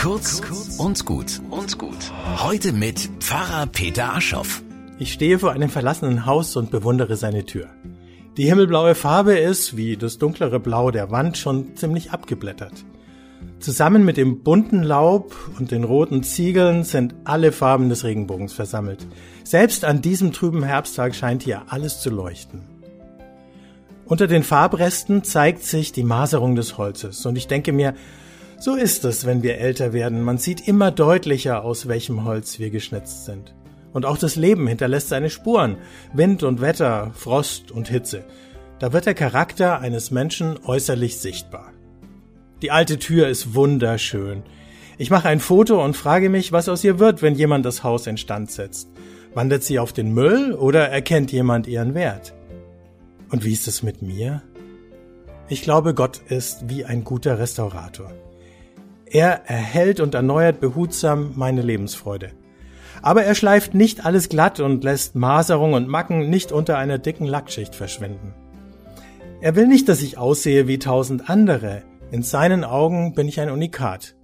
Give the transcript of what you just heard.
Kurz und gut und gut. Heute mit Pfarrer Peter Aschoff. Ich stehe vor einem verlassenen Haus und bewundere seine Tür. Die himmelblaue Farbe ist, wie das dunklere Blau der Wand, schon ziemlich abgeblättert. Zusammen mit dem bunten Laub und den roten Ziegeln sind alle Farben des Regenbogens versammelt. Selbst an diesem trüben Herbsttag scheint hier alles zu leuchten. Unter den Farbresten zeigt sich die Maserung des Holzes und ich denke mir, so ist es, wenn wir älter werden. Man sieht immer deutlicher, aus welchem Holz wir geschnitzt sind. Und auch das Leben hinterlässt seine Spuren. Wind und Wetter, Frost und Hitze. Da wird der Charakter eines Menschen äußerlich sichtbar. Die alte Tür ist wunderschön. Ich mache ein Foto und frage mich, was aus ihr wird, wenn jemand das Haus instand setzt. Wandert sie auf den Müll oder erkennt jemand ihren Wert? Und wie ist es mit mir? Ich glaube, Gott ist wie ein guter Restaurator. Er erhält und erneuert behutsam meine Lebensfreude. Aber er schleift nicht alles glatt und lässt Maserung und Macken nicht unter einer dicken Lackschicht verschwinden. Er will nicht, dass ich aussehe wie tausend andere. In seinen Augen bin ich ein Unikat.